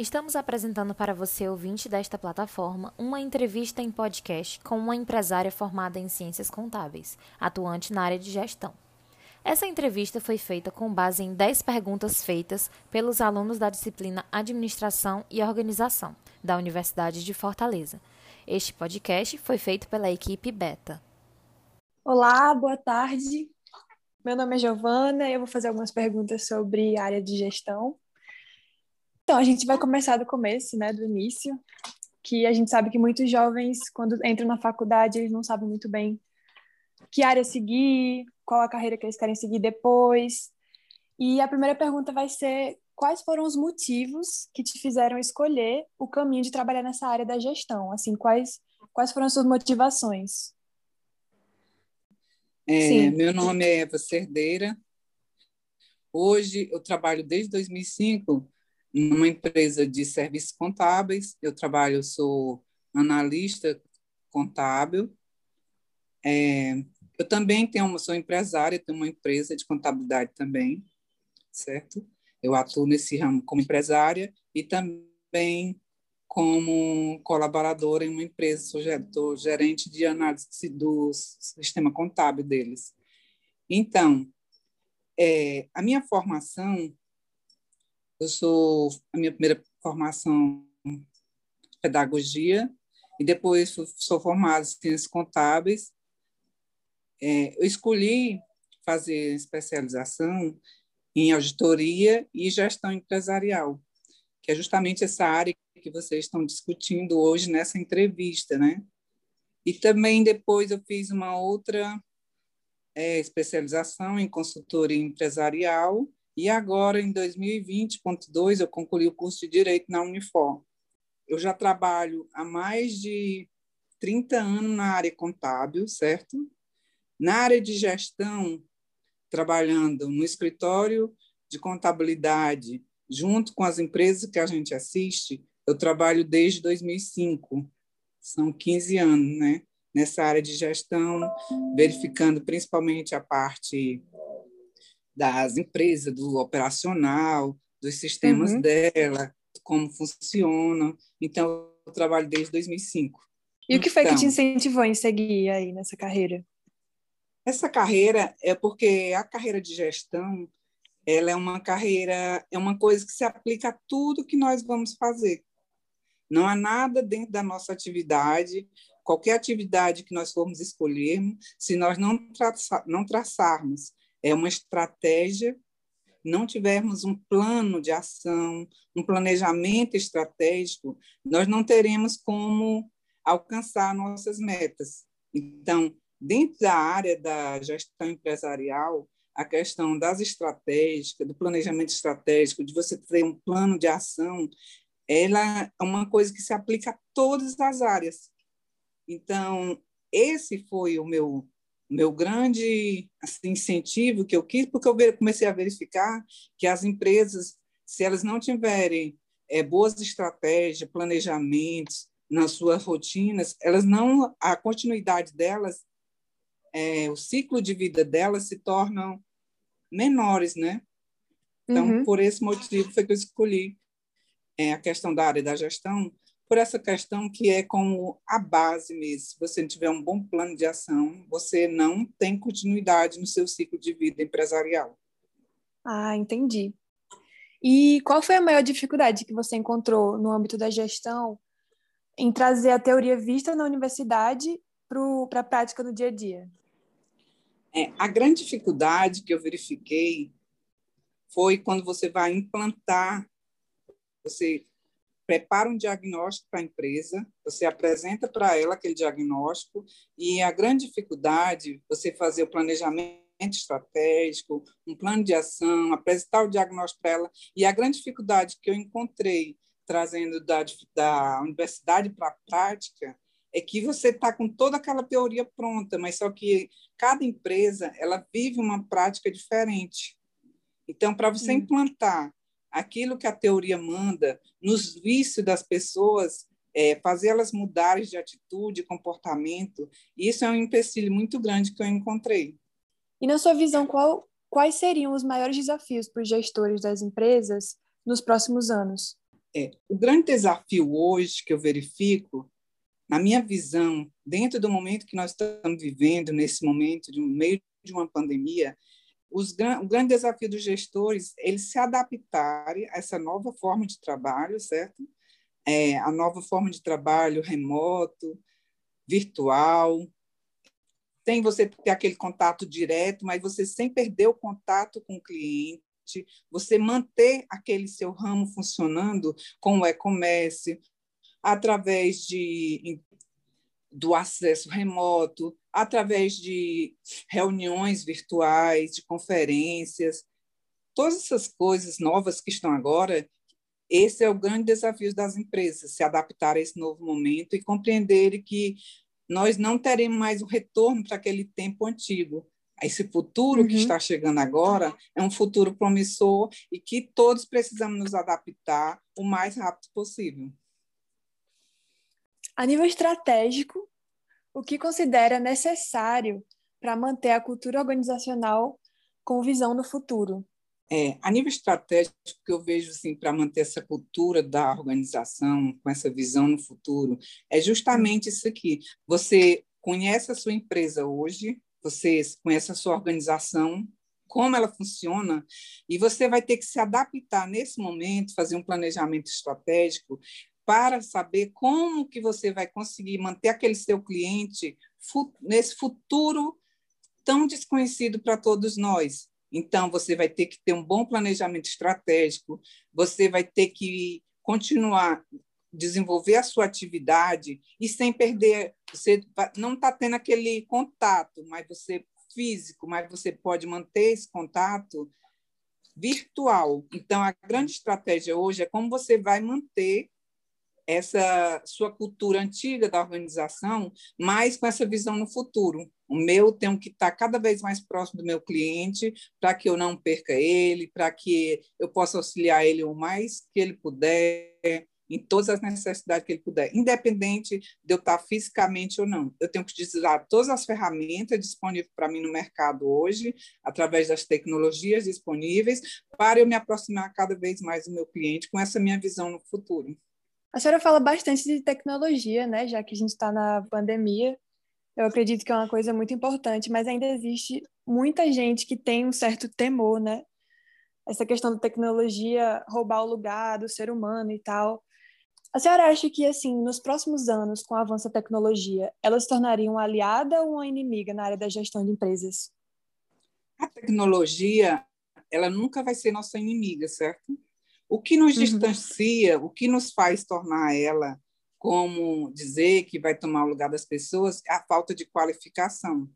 Estamos apresentando para você, ouvinte desta plataforma, uma entrevista em podcast com uma empresária formada em ciências contábeis, atuante na área de gestão. Essa entrevista foi feita com base em 10 perguntas feitas pelos alunos da disciplina Administração e Organização, da Universidade de Fortaleza. Este podcast foi feito pela equipe Beta. Olá, boa tarde. Meu nome é Giovana e eu vou fazer algumas perguntas sobre área de gestão. Então, a gente vai começar do começo, né, do início, que a gente sabe que muitos jovens, quando entram na faculdade, eles não sabem muito bem que área seguir, qual a carreira que eles querem seguir depois. E a primeira pergunta vai ser: quais foram os motivos que te fizeram escolher o caminho de trabalhar nessa área da gestão? Assim, quais quais foram as suas motivações? É, meu nome é Eva Cerdeira. Hoje eu trabalho desde 2005 numa empresa de serviços contábeis. Eu trabalho, sou analista contábil. É, eu também tenho, sou empresária, tenho uma empresa de contabilidade também, certo? Eu atuo nesse ramo como empresária e também como colaboradora em uma empresa, sou gerente de análise do sistema contábil deles. Então, é, a minha formação eu sou a minha primeira formação pedagogia e depois sou formada em ciências contábeis. É, eu escolhi fazer especialização em auditoria e gestão empresarial, que é justamente essa área que vocês estão discutindo hoje nessa entrevista, né? E também depois eu fiz uma outra é, especialização em consultoria empresarial e agora, em 2020.2, eu concluí o curso de Direito na Unifor. Eu já trabalho há mais de 30 anos na área contábil, certo? Na área de gestão, trabalhando no escritório de contabilidade, junto com as empresas que a gente assiste, eu trabalho desde 2005. São 15 anos, né? Nessa área de gestão, verificando principalmente a parte das empresas, do operacional, dos sistemas uhum. dela, como funcionam. Então, eu trabalho desde 2005. E o que foi que te então incentivou em seguir aí nessa carreira? Essa carreira é porque a carreira de gestão, ela é uma carreira, é uma coisa que se aplica a tudo que nós vamos fazer. Não há nada dentro da nossa atividade, qualquer atividade que nós formos escolhermos, se nós não, traça, não traçarmos é uma estratégia, não tivermos um plano de ação, um planejamento estratégico, nós não teremos como alcançar nossas metas. Então, dentro da área da gestão empresarial, a questão das estratégicas, do planejamento estratégico, de você ter um plano de ação, ela é uma coisa que se aplica a todas as áreas. Então, esse foi o meu meu grande assim, incentivo que eu quis, porque eu comecei a verificar que as empresas, se elas não tiverem é, boas estratégias, planejamentos nas suas rotinas, elas não, a continuidade delas, é, o ciclo de vida delas se tornam menores, né? Então, uhum. por esse motivo foi que eu escolhi é, a questão da área da gestão, por essa questão que é como a base mesmo. Se você não tiver um bom plano de ação, você não tem continuidade no seu ciclo de vida empresarial. Ah, entendi. E qual foi a maior dificuldade que você encontrou no âmbito da gestão em trazer a teoria vista na universidade para a prática no dia a dia? É, a grande dificuldade que eu verifiquei foi quando você vai implantar, você prepara um diagnóstico para a empresa, você apresenta para ela aquele diagnóstico e a grande dificuldade você fazer o planejamento estratégico, um plano de ação, apresentar o diagnóstico para ela e a grande dificuldade que eu encontrei trazendo da, da universidade para a prática é que você está com toda aquela teoria pronta, mas só que cada empresa ela vive uma prática diferente. Então, para você hum. implantar aquilo que a teoria manda nos vícios das pessoas, é, fazê-las mudarem de atitude, comportamento. Isso é um empecilho muito grande que eu encontrei. E na sua visão, qual, quais seriam os maiores desafios para os gestores das empresas nos próximos anos? É, o grande desafio hoje que eu verifico, na minha visão, dentro do momento que nós estamos vivendo, nesse momento, de um meio de uma pandemia, os, o grande desafio dos gestores eles se adaptarem a essa nova forma de trabalho, certo? É, a nova forma de trabalho remoto, virtual, sem você ter aquele contato direto, mas você sem perder o contato com o cliente, você manter aquele seu ramo funcionando com o e-commerce, através de, do acesso remoto, através de reuniões virtuais, de conferências, todas essas coisas novas que estão agora, esse é o grande desafio das empresas, se adaptar a esse novo momento e compreender que nós não teremos mais o retorno para aquele tempo antigo. Esse futuro uhum. que está chegando agora é um futuro promissor e que todos precisamos nos adaptar o mais rápido possível. A nível estratégico, o que considera necessário para manter a cultura organizacional com visão no futuro? É, a nível estratégico, que eu vejo assim, para manter essa cultura da organização, com essa visão no futuro, é justamente isso aqui. Você conhece a sua empresa hoje, você conhece a sua organização, como ela funciona, e você vai ter que se adaptar nesse momento, fazer um planejamento estratégico para saber como que você vai conseguir manter aquele seu cliente nesse futuro tão desconhecido para todos nós. Então, você vai ter que ter um bom planejamento estratégico, você vai ter que continuar desenvolver a sua atividade e sem perder, você não está tendo aquele contato, mas você físico, mas você pode manter esse contato virtual. Então, a grande estratégia hoje é como você vai manter essa sua cultura antiga da organização, mas com essa visão no futuro. O meu tem que estar cada vez mais próximo do meu cliente para que eu não perca ele, para que eu possa auxiliar ele o mais que ele puder, em todas as necessidades que ele puder, independente de eu estar fisicamente ou não. Eu tenho que utilizar todas as ferramentas disponíveis para mim no mercado hoje, através das tecnologias disponíveis, para eu me aproximar cada vez mais do meu cliente com essa minha visão no futuro. A senhora fala bastante de tecnologia, né? Já que a gente está na pandemia, eu acredito que é uma coisa muito importante, mas ainda existe muita gente que tem um certo temor, né? Essa questão da tecnologia roubar o lugar do ser humano e tal. A senhora acha que, assim, nos próximos anos, com o avanço da tecnologia, ela se tornaria uma aliada ou uma inimiga na área da gestão de empresas? A tecnologia, ela nunca vai ser nossa inimiga, certo? O que nos uhum. distancia, o que nos faz tornar ela como dizer que vai tomar o lugar das pessoas é a falta de qualificação.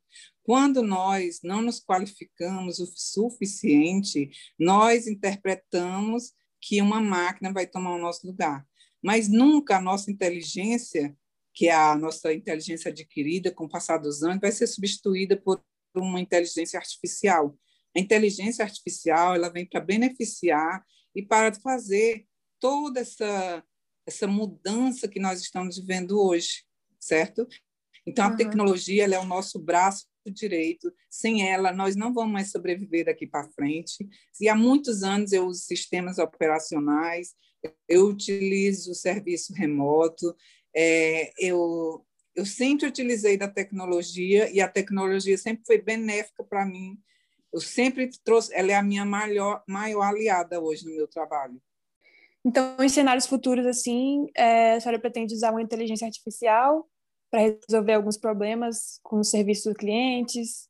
Quando nós não nos qualificamos o suficiente, nós interpretamos que uma máquina vai tomar o nosso lugar. Mas nunca a nossa inteligência, que é a nossa inteligência adquirida com o passar dos anos, vai ser substituída por uma inteligência artificial. A inteligência artificial ela vem para beneficiar e para fazer toda essa, essa mudança que nós estamos vivendo hoje, certo? Então, a uhum. tecnologia é o nosso braço direito. Sem ela, nós não vamos mais sobreviver daqui para frente. E há muitos anos eu uso sistemas operacionais, eu utilizo o serviço remoto, é, eu, eu sempre utilizei da tecnologia e a tecnologia sempre foi benéfica para mim eu sempre trouxe, ela é a minha maior, maior aliada hoje no meu trabalho. Então, em cenários futuros, assim, é, a senhora pretende usar uma inteligência artificial para resolver alguns problemas com os serviços dos clientes?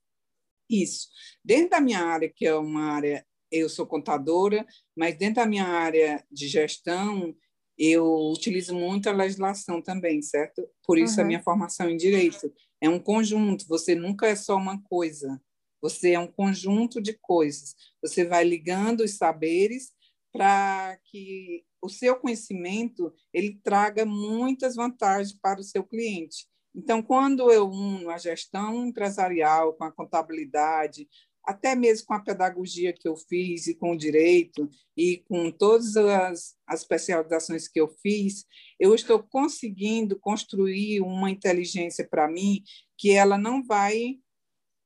Isso. Dentro da minha área, que é uma área, eu sou contadora, mas dentro da minha área de gestão, eu utilizo muito a legislação também, certo? Por isso uhum. a minha formação em direito. É um conjunto, você nunca é só uma coisa. Você é um conjunto de coisas. Você vai ligando os saberes para que o seu conhecimento ele traga muitas vantagens para o seu cliente. Então, quando eu uno a gestão empresarial com a contabilidade, até mesmo com a pedagogia que eu fiz e com o direito e com todas as, as especializações que eu fiz, eu estou conseguindo construir uma inteligência para mim que ela não vai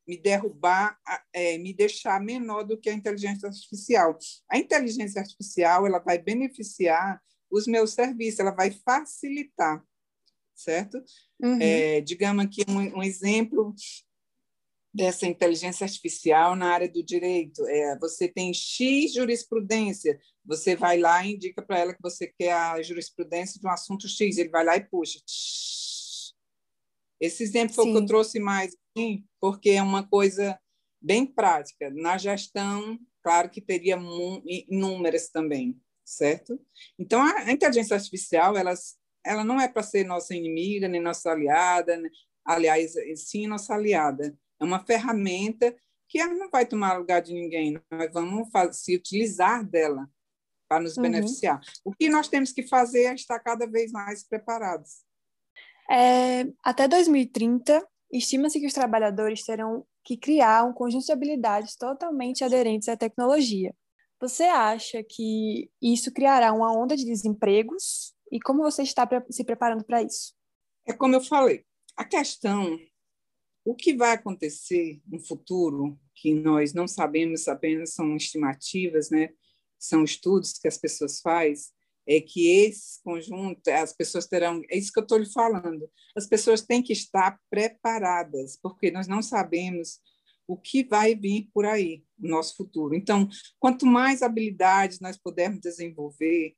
me derrubar, é, me deixar menor do que a inteligência artificial. A inteligência artificial ela vai beneficiar os meus serviços, ela vai facilitar, certo? Uhum. É, digamos aqui um, um, exemplo dessa inteligência artificial na área do direito. É, você tem X jurisprudência, você vai lá e indica para ela que você quer a jurisprudência de um assunto X, ele vai lá e puxa. Esse exemplo foi o que eu trouxe mais, porque é uma coisa bem prática. Na gestão, claro que teria inúmeras também, certo? Então, a inteligência artificial, ela, ela não é para ser nossa inimiga, nem nossa aliada, né? aliás, sim nossa aliada. É uma ferramenta que ela não vai tomar lugar de ninguém, nós vamos se utilizar dela para nos uhum. beneficiar. O que nós temos que fazer é estar cada vez mais preparados. É, até 2030, estima-se que os trabalhadores terão que criar um conjunto de habilidades totalmente aderentes à tecnologia. Você acha que isso criará uma onda de desempregos? E como você está se preparando para isso? É como eu falei, a questão, o que vai acontecer no futuro, que nós não sabemos, apenas são estimativas, né? são estudos que as pessoas fazem, é que esse conjunto, as pessoas terão, é isso que eu estou lhe falando, as pessoas têm que estar preparadas, porque nós não sabemos o que vai vir por aí, no nosso futuro. Então, quanto mais habilidades nós pudermos desenvolver,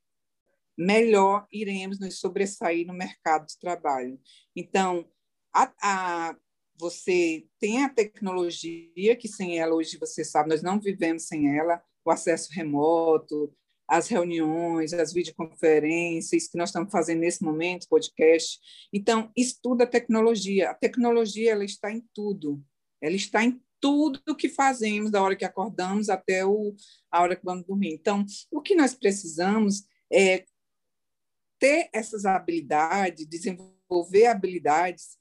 melhor iremos nos sobressair no mercado de trabalho. Então, a, a, você tem a tecnologia, que sem ela, hoje você sabe, nós não vivemos sem ela, o acesso remoto, as reuniões, as videoconferências que nós estamos fazendo nesse momento, podcast. Então, estuda a tecnologia. A tecnologia ela está em tudo. Ela está em tudo que fazemos, da hora que acordamos até o, a hora que vamos dormir. Então, o que nós precisamos é ter essas habilidades, desenvolver habilidades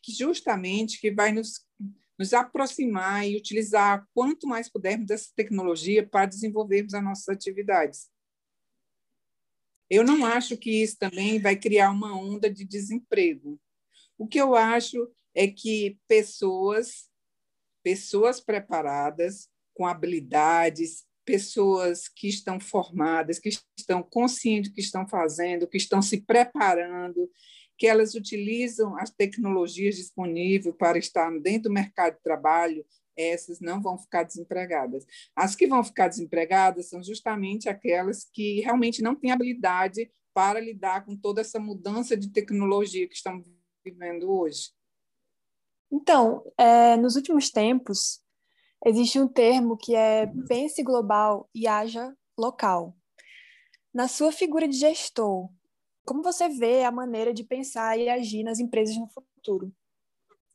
que justamente que vai nos, nos aproximar e utilizar quanto mais pudermos dessa tecnologia para desenvolvermos as nossas atividades. Eu não acho que isso também vai criar uma onda de desemprego. O que eu acho é que pessoas, pessoas preparadas, com habilidades, pessoas que estão formadas, que estão conscientes do que estão fazendo, que estão se preparando, que elas utilizam as tecnologias disponíveis para estar dentro do mercado de trabalho, essas não vão ficar desempregadas. As que vão ficar desempregadas são justamente aquelas que realmente não têm habilidade para lidar com toda essa mudança de tecnologia que estamos vivendo hoje. Então, é, nos últimos tempos, existe um termo que é pense global e haja local. Na sua figura de gestor, como você vê a maneira de pensar e agir nas empresas no futuro?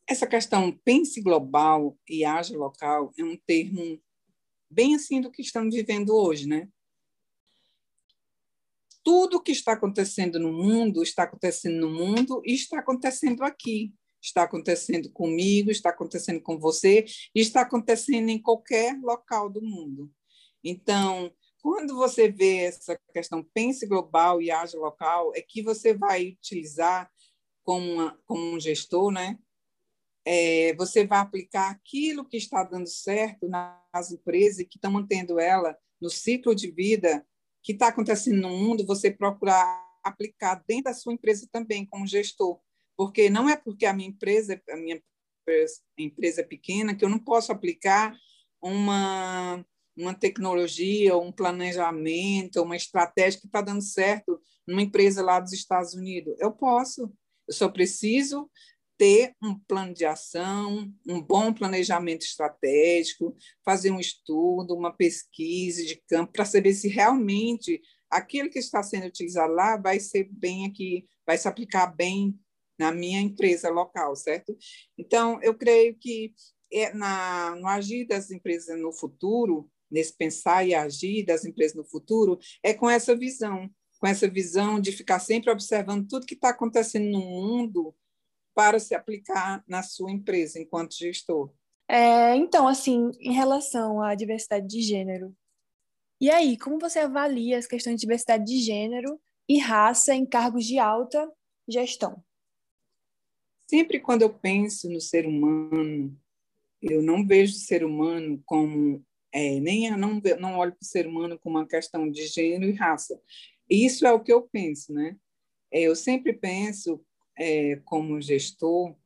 Essa questão pense global e haja local é um termo bem assim do que estamos vivendo hoje, né? Tudo que está acontecendo no mundo está acontecendo no mundo e está acontecendo aqui. Está acontecendo comigo, está acontecendo com você está acontecendo em qualquer local do mundo. Então, quando você vê essa questão pense global e haja local, é que você vai utilizar como, uma, como um gestor, né? é, você vai aplicar aquilo que está dando certo nas empresas que estão mantendo ela no ciclo de vida que está acontecendo no mundo, você procurar aplicar dentro da sua empresa também como gestor, porque não é porque a minha empresa, a minha empresa é pequena que eu não posso aplicar uma uma tecnologia, um planejamento, uma estratégia que está dando certo numa empresa lá dos Estados Unidos. Eu posso, eu só preciso ter um plano de ação, um bom planejamento estratégico, fazer um estudo, uma pesquisa de campo para saber se realmente aquilo que está sendo utilizado lá vai ser bem aqui, vai se aplicar bem na minha empresa local, certo? Então, eu creio que é na, no agir das empresas no futuro, nesse pensar e agir das empresas no futuro, é com essa visão, com essa visão de ficar sempre observando tudo que está acontecendo no mundo para se aplicar na sua empresa enquanto gestor? É, então, assim, em relação à diversidade de gênero, e aí, como você avalia as questões de diversidade de gênero e raça em cargos de alta gestão? Sempre quando eu penso no ser humano, eu não vejo o ser humano como é, nem não, não olho para o ser humano como uma questão de gênero e raça. Isso é o que eu penso, né? É, eu sempre penso, é, como gestor,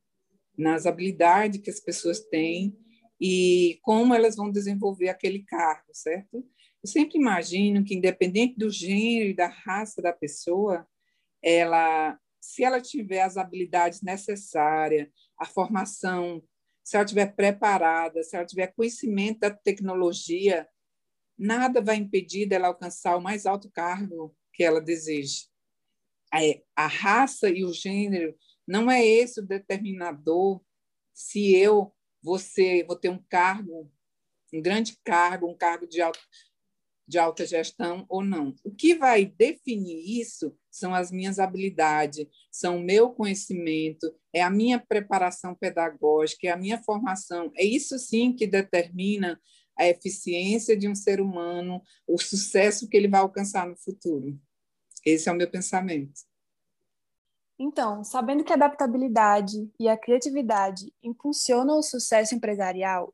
nas habilidades que as pessoas têm e como elas vão desenvolver aquele cargo, certo? Eu sempre imagino que, independente do gênero e da raça da pessoa, ela, se ela tiver as habilidades necessárias, a formação, se ela estiver preparada, se ela tiver conhecimento da tecnologia, nada vai impedir dela alcançar o mais alto cargo que ela deseje. A raça e o gênero não é esse o determinador se eu ser, vou ter um cargo, um grande cargo, um cargo de, alto, de alta gestão ou não. O que vai definir isso são as minhas habilidades, são o meu conhecimento, é a minha preparação pedagógica, é a minha formação. É isso sim que determina a eficiência de um ser humano, o sucesso que ele vai alcançar no futuro. Esse é o meu pensamento. Então, sabendo que a adaptabilidade e a criatividade impulsionam o sucesso empresarial,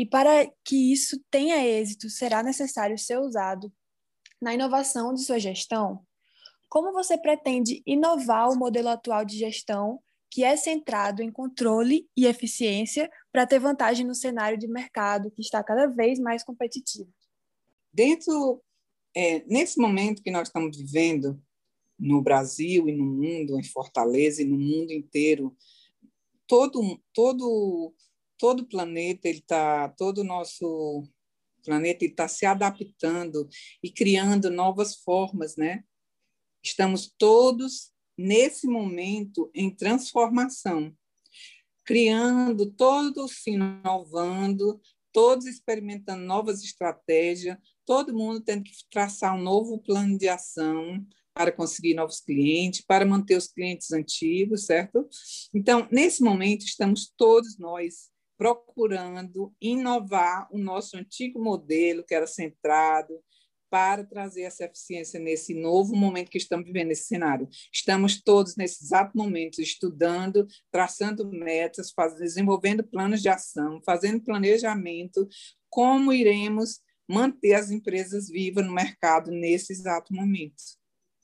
e para que isso tenha êxito, será necessário ser usado na inovação de sua gestão, como você pretende inovar o modelo atual de gestão, que é centrado em controle e eficiência, para ter vantagem no cenário de mercado que está cada vez mais competitivo? Dentro, é, nesse momento que nós estamos vivendo, no Brasil e no mundo, em Fortaleza e no mundo inteiro, todo todo todo o planeta ele está todo o nosso planeta está se adaptando e criando novas formas, né? Estamos todos nesse momento em transformação, criando, todos se inovando, todos experimentando novas estratégias, todo mundo tendo que traçar um novo plano de ação para conseguir novos clientes, para manter os clientes antigos, certo? Então, nesse momento, estamos todos nós procurando inovar o nosso antigo modelo, que era centrado, para trazer essa eficiência nesse novo momento que estamos vivendo, nesse cenário. Estamos todos, nesse exato momento, estudando, traçando metas, faz, desenvolvendo planos de ação, fazendo planejamento, como iremos manter as empresas vivas no mercado nesse exato momento.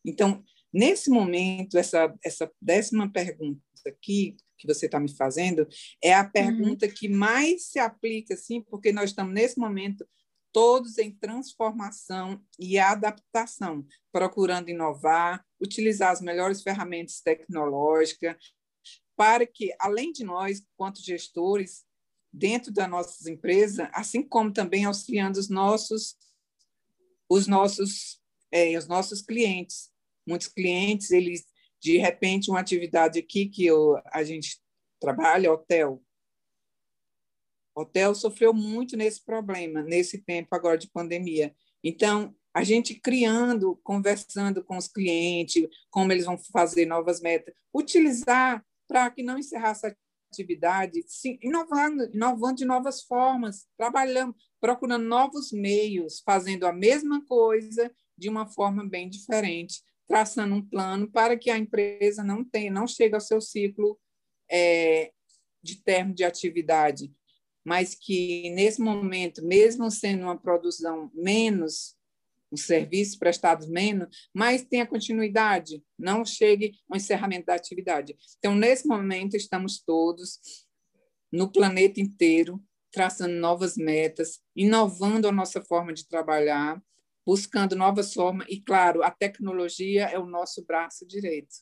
Então, nesse momento, essa, essa décima pergunta aqui, que você está me fazendo, é a pergunta uhum. que mais se aplica, assim, porque nós estamos, nesse momento, todos em transformação e adaptação, procurando inovar, utilizar as melhores ferramentas tecnológicas, para que, além de nós, quanto gestores, dentro das nossas empresas, assim como também auxiliando os nossos, os nossos, é, os nossos clientes, muitos clientes, eles, de repente, uma atividade aqui que eu, a gente trabalha, hotel. Hotel sofreu muito nesse problema, nesse tempo agora de pandemia. Então, a gente criando, conversando com os clientes, como eles vão fazer novas metas, utilizar para que não encerrasse a atividade, sim, inovando, inovando de novas formas, trabalhando, procurando novos meios, fazendo a mesma coisa de uma forma bem diferente, traçando um plano para que a empresa não tenha, não chegue ao seu ciclo é, de termo de atividade, mas que nesse momento, mesmo sendo uma produção menos, um serviço prestado menos, mas tenha continuidade, não chegue ao encerramento da atividade. Então, nesse momento, estamos todos no planeta inteiro traçando novas metas, inovando a nossa forma de trabalhar, buscando novas formas, e, claro, a tecnologia é o nosso braço direito.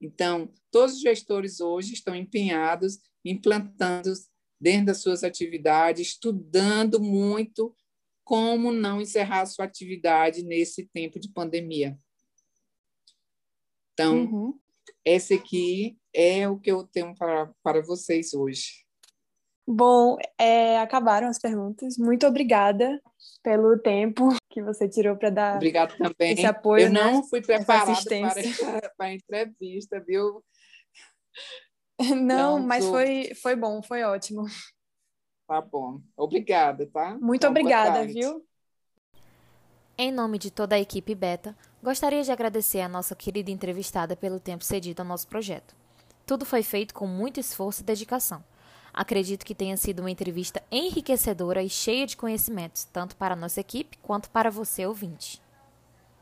Então, todos os gestores hoje estão empenhados, implantando dentro das suas atividades, estudando muito como não encerrar a sua atividade nesse tempo de pandemia. Então, uhum. esse aqui é o que eu tenho para, para vocês hoje. Bom, é, acabaram as perguntas. Muito obrigada pelo tempo que você tirou para dar Obrigado também. esse apoio. Eu né? não fui preparada para, para a entrevista, viu? Não, mas foi, foi bom, foi ótimo. Tá bom. Obrigada, tá? Muito então, obrigada, viu? Em nome de toda a equipe Beta, gostaria de agradecer a nossa querida entrevistada pelo tempo cedido ao nosso projeto. Tudo foi feito com muito esforço e dedicação. Acredito que tenha sido uma entrevista enriquecedora e cheia de conhecimentos, tanto para a nossa equipe quanto para você, ouvinte.